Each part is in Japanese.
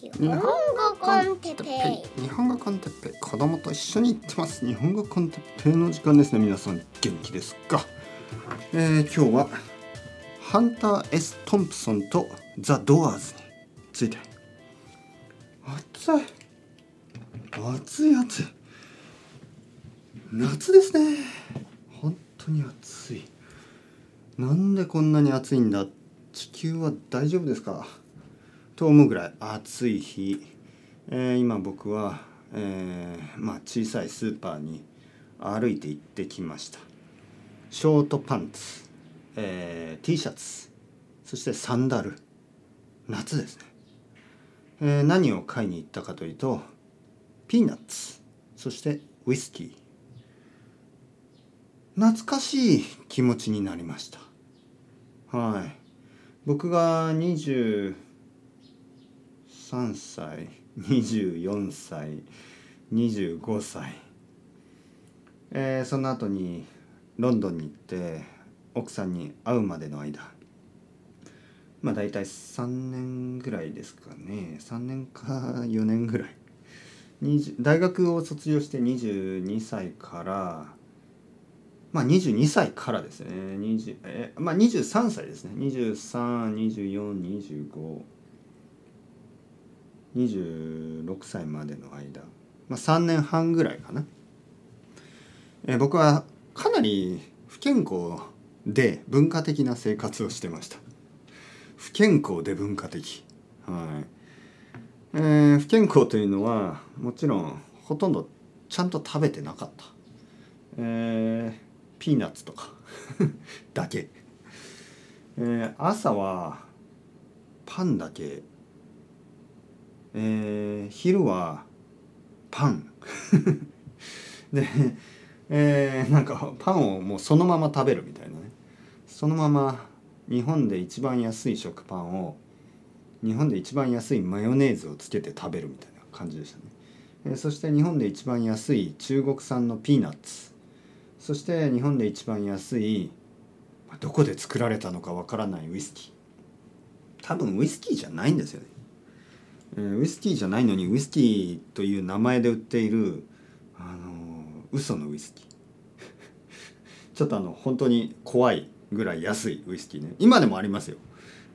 日本語コンテッペイ。日本語コンテッペイ。子供と一緒に行ってます。日本語コンテッペイの時間ですね。皆さん元気ですか、えー、今日はハンター S トンプソンとザ・ドアーズについて。暑い。暑い暑い。夏ですね。本当に暑い。なんでこんなに暑いんだ？地球は大丈夫ですか？と思うぐらい暑い日、えー、今僕は、えー、まあ、小さいスーパーに歩いて行ってきました。ショートパンツ、えー、T シャツそしてサンダル。夏ですね、え何を買いに行ったかというとピーナッツそしてウイスキー。懐かしい気持ちになりました。はい。僕が20 3歳24歳25歳、えー、その後にロンドンに行って奥さんに会うまでの間。まあ大体3年ぐらいですかね。3年か 4年ぐらい。大学を卒業して22歳からまあ22歳からですね。20えまあ23歳ですね。232425 26歳までの間、まあ、3年半ぐらいかな、えー、僕はかなり不健康で文化的な生活をしてました。不健康で文化的。はい。えー、不健康というのはもちろんほとんどちゃんと食べてなかった。えー、ピーナッツとか。だけ、えー、朝はパンだけえー、昼はパン。で、えー、なんかパンをもうそのまま食べるみたいなね。そのまま日本で一番安い食パンを日本で一番安いマヨネーズをつけて食べるみたいな感じでしたね、えー、そして日本で一番安い中国産のピーナッツ。そして日本で一番安いどこで作られたのかわからないウイスキー。多分ウイスキーじゃないんですよね。えー、ウイスキーじゃないのにウイスキーという名前で売っているあの嘘のウイスキー。ちょっとあの本当に怖いぐらい安いウイスキーね。今でもありますよ。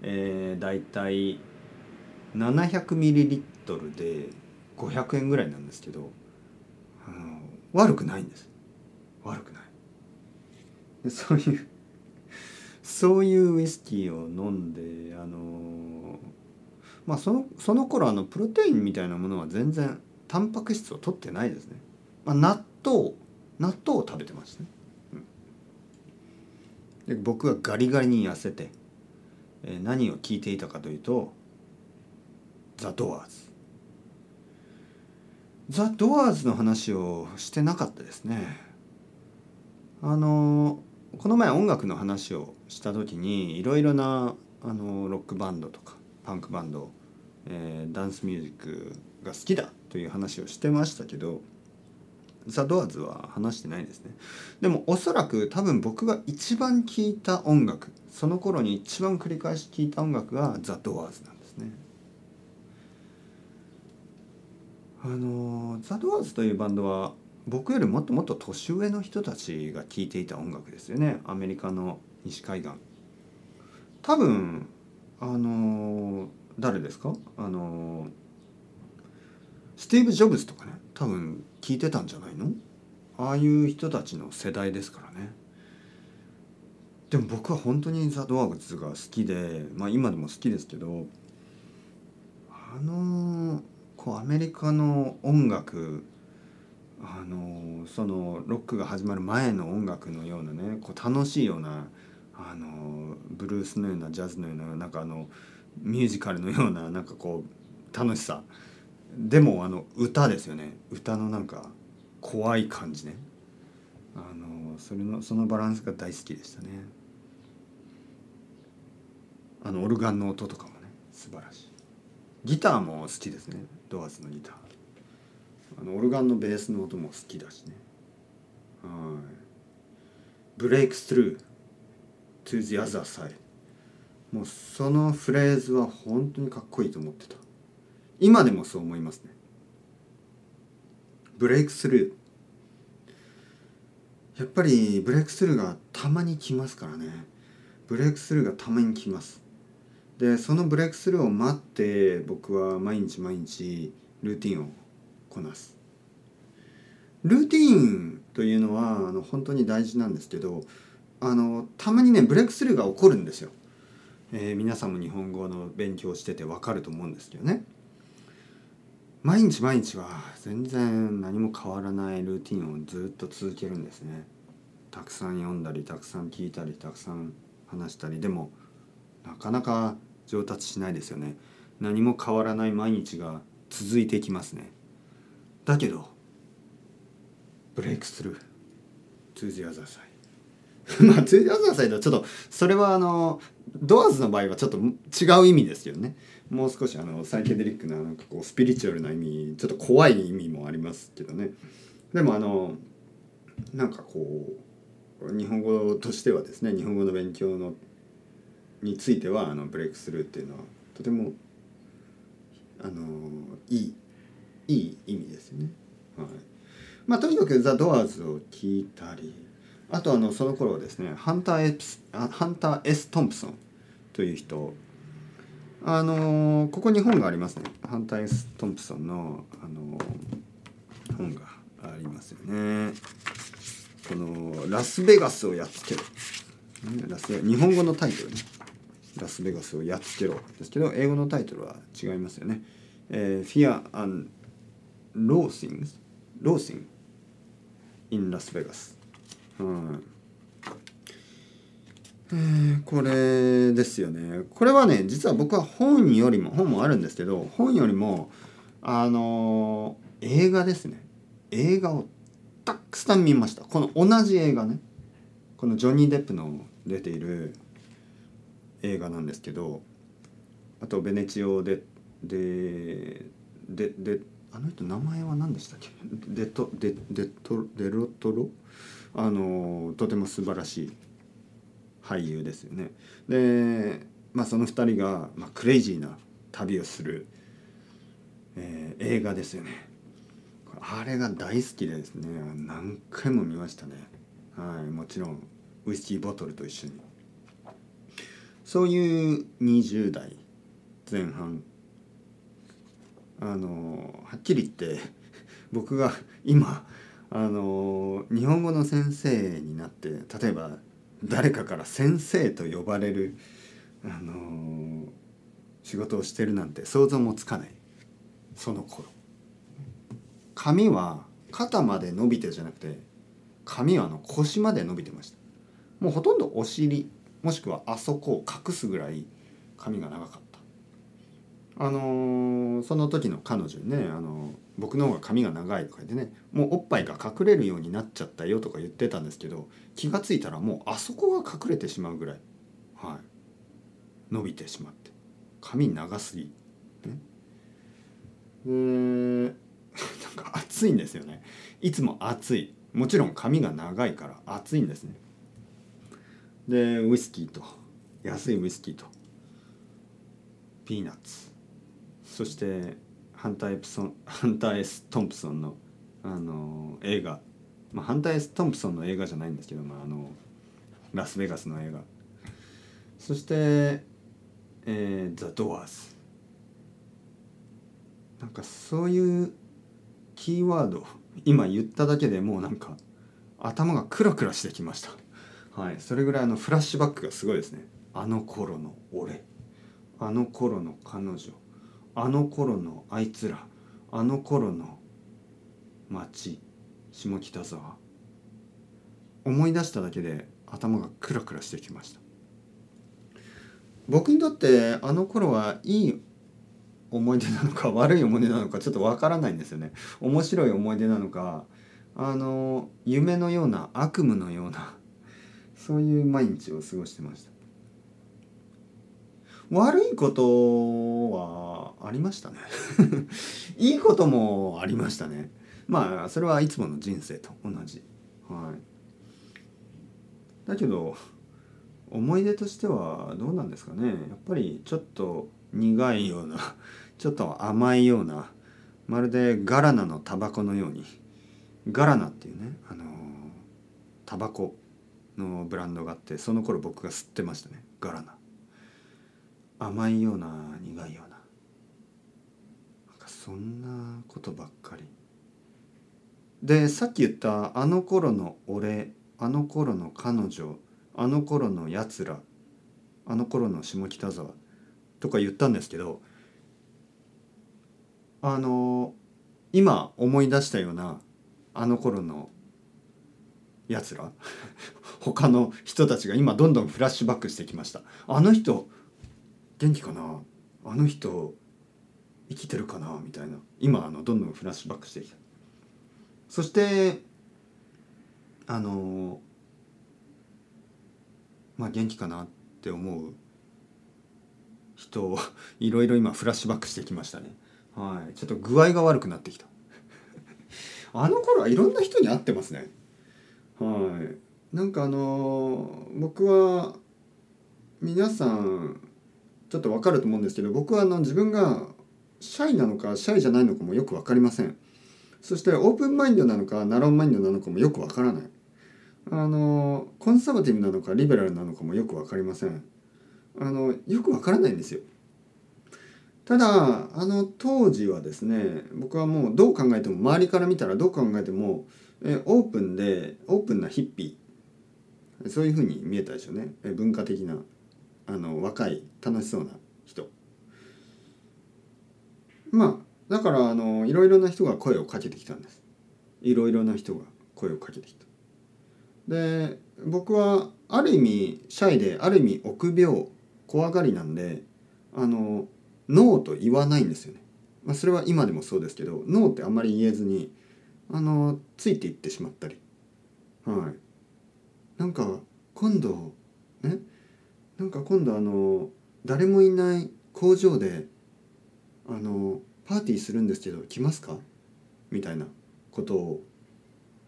えー、だいたい700ミリリットルで500円ぐらいなんですけどあの悪くないんです。悪くない。でそういうそういうウイスキーを飲んであのまあそのその頃あのプロテインみたいなものは全然タンパク質を取ってないですね、まあ、納豆納豆を食べてましたね、うん、で僕はガリガリに痩せて、えー、何を聞いていたかというとザ・ドアーズ。ザ・ドアーズの話をしてなかったですね。あのこの前音楽の話をした時にいろいろなあのロックバンドとかパンクバンド、えー、ダンスミュージックが好きだという話をしてましたけどザ・ドアーズは話してないですね。でもおそらく多分僕が一番聴いた音楽その頃に一番繰り返し聴いた音楽がザ・ドアーズなんですね。あのザ・ドアーズというバンドは僕よりもっともっと年上の人たちが聴いていた音楽ですよね。アメリカの西海岸。多分あの誰ですか？あのスティーブ・ジョブズとかね多分聞いてたんじゃないの？ああいう人たちの世代ですからね。でも僕は本当にザ・ドアーズが好きでまあ今でも好きですけどあのこうアメリカの音楽あのそのロックが始まる前の音楽のようなねこう楽しいようなあのブルースのようなジャズのようななんかあのミュージカルのようななんかこう楽しさ。でもあの歌ですよね。歌のなんか怖い感じね。あのそれのそのバランスが大好きでしたね。あのオルガンの音とかもね素晴らしい。ギターも好きですね。ドアーズのギター。あのオルガンのベースの音も好きだしね。はい。ブレイクスルー。To the other side もうそのフレーズは本当にかっこいいと思ってた。今でもそう思いますね。ブレイクスルー。やっぱりブレイクスルーがたまに来ますからね。ブレイクスルーがたまに来ます。でそのブレイクスルーを待って僕は毎日毎日ルーティンをこなす。ルーティンというのはあの本当に大事なんですけどあのたまにねブレイクスルーが起こるんですよ、えー、皆さんも日本語の勉強してて分かると思うんですけどね。毎日毎日は全然何も変わらないルーティンをずっと続けるんですね。たくさん読んだりたくさん聞いたりたくさん話したり。でもなかなか上達しないですよね。何も変わらない毎日が続いていきますね。だけどブレイクスルー。To the other side. まあちょっとそれはあのドアーズの場合はちょっと違う意味ですよね。もう少しあのサイケデリックななんかこうスピリチュアルな意味ちょっと怖い意味もありますけどね。でもあのなんかこう日本語としてはですね日本語の勉強のについてはあのブレイクスルーっていうのはとてもあのいいいい意味ですよね。はい。まあ、とにかくザ・ドアーズを聞いたりあとあのその頃ですねハンター S, ハンター S トンプソンという人。あのここに本がありますね。ハンター S トンプソンの、あの本がありますよね。この「ラスベガスをやっつけろ」ラス日本語のタイトルね「ラスベガスをやっつけろ」ですけど英語のタイトルは違いますよね「えー、Fear and Loathing Loathing in Las Vegas」うん。え、これですよね。これはね実は僕は本よりも本もあるんですけど本よりもあの、映画ですね。映画をたくさん見ました。この同じ映画ね。このジョニー・デップの出ている映画なんですけどあとベネチオでででであの人名前は何でしたっけ？デトデデトデロトロ？あのとても素晴らしい俳優ですよね。で、まあ、その2人が、まあ、クレイジーな旅をする、えー、映画ですよね。あれが大好きでですね何回も見ましたね。はい、もちろんウイスキーボトルと一緒に。そういう20代前半あのはっきり言って僕が今あの日本語の先生になって例えば誰かから先生と呼ばれる、あの、仕事をしてるなんて想像もつかない。その頃。髪は肩まで伸びてじゃなくて髪はあの腰まで伸びてました。もうほとんどお尻もしくはあそこを隠すぐらい髪が長かった。あのー、その時の彼女にね、あのー僕の方が髪が長いとか言ってねもうおっぱいが隠れるようになっちゃったよとか言ってたんですけど気が付いたらもうあそこが隠れてしまうぐらい、はい、伸びてしまって髪長すぎ、ね、で なんか暑いんですよね。いつも暑い。もちろん髪が長いから暑いんですね。でウイスキーと安いウイスキーとピーナッツ。そしてハンターエプソンハンター・エス・トンプソンの、あの映画、まあ、ハンター・エス・トンプソンの映画じゃないんですけど、まあ、あのラスベガスの映画。そして「えー、ザ・ドアーズ」なんかそういうキーワード今言っただけでもうなんか頭がクラクラしてきました。はいそれぐらいあのフラッシュバックがすごいですね。あの頃の俺。あの頃の彼女。あの頃のあいつらあの頃の町下北沢。思い出しただけで頭がクラクラしてきました。僕にとってあの頃はいい思い出なのか 悪い思い出なのかちょっとわからないんですよね。面白い思い出なのかあの夢のような悪夢のようなそういう毎日を過ごしてました。悪いことはありましたね。いいこともありましたね。まあそれはいつもの人生と同じ。はい。だけど思い出としてはどうなんですかね。やっぱりちょっと苦いような ちょっと甘いようなまるでガラナのタバコのようにガラナっていうねあのタバコのブランドがあってその頃僕が吸ってましたね。ガラナ。甘いような苦いような。そんなことばっかり。でさっき言ったあの頃の俺あの頃の彼女あの頃のやつらあの頃の下北沢とか言ったんですけどあの今思い出したようなあの頃のやつら 他の人たちが今どんどんフラッシュバックしてきました。あの人元気かな？あの人生きてるかなみたいな。今あのどんどんフラッシュバックしてきた。そしてあのまあ元気かなって思う人をいろいろ今フラッシュバックしてきましたね。はい。ちょっと具合が悪くなってきた。あの頃はいろんな人に会ってますね。はい。なんかあの僕は皆さんちょっと分かると思うんですけど僕はあの自分がシャイなのかシャイじゃないのかもよく分かりません。そしてオープンマインドなのかナローマインドなのかもよく分からない。あのコンサバティブなのかリベラルなのかもよく分かりません。あのよく分からないんですよ。ただあの当時はですね僕はもうどう考えても周りから見たらどう考えてもえオープンでオープンなヒッピー。そういうふうに見えたでしょうね。え文化的なあの若い楽しそうな人。まあだからあのいろいろな人が声をかけてきたんです。いろいろな人が声をかけてきた。で僕はある意味シャイである意味臆病怖がりなんであのノーと言わないんですよね、まあ、それは今でもそうですけどノーってあんまり言えずにあのついていってしまったり。はい。なんか今度ねなんか今度あの誰もいない工場であのパーティーするんですけど来ますか？みたいなことを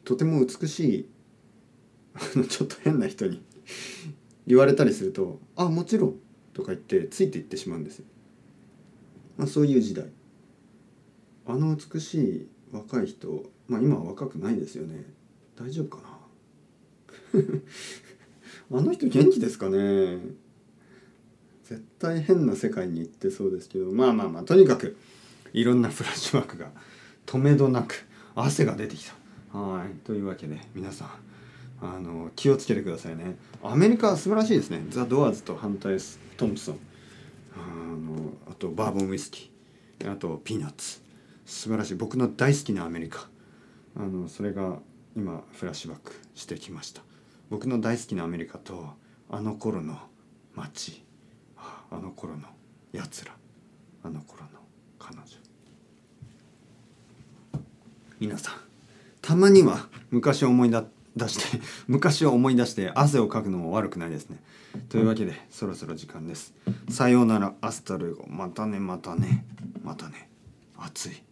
とても美しい ちょっと変な人に 言われたりすると「あもちろん」とか言ってついていってしまうんですよ。まあ、そういう時代。あの美しい若い人まあ今は若くないですよね。大丈夫かな？あの人元気ですかね？絶対変な世界に行ってそうですけどまあまあまあとにかくいろんなフラッシュバックが止めどなく汗が出てきた。はい。というわけで皆さんあの気をつけてくださいね。アメリカは素晴らしいですね。ザ・ドアーズと反対トンプソン。あのあとバーボンウイスキー。あとピーナッツ。素晴らしい。僕の大好きなアメリカ。あのそれが今フラッシュバックしてきました。僕の大好きなアメリカとあの頃の街。あの頃のやつらあの頃の彼女。皆さんたまには昔を思い出して 昔を思い出して汗をかくのも悪くないですね。というわけでそろそろ時間です。さようなら Hasta luego。またねまたねまたね。暑い。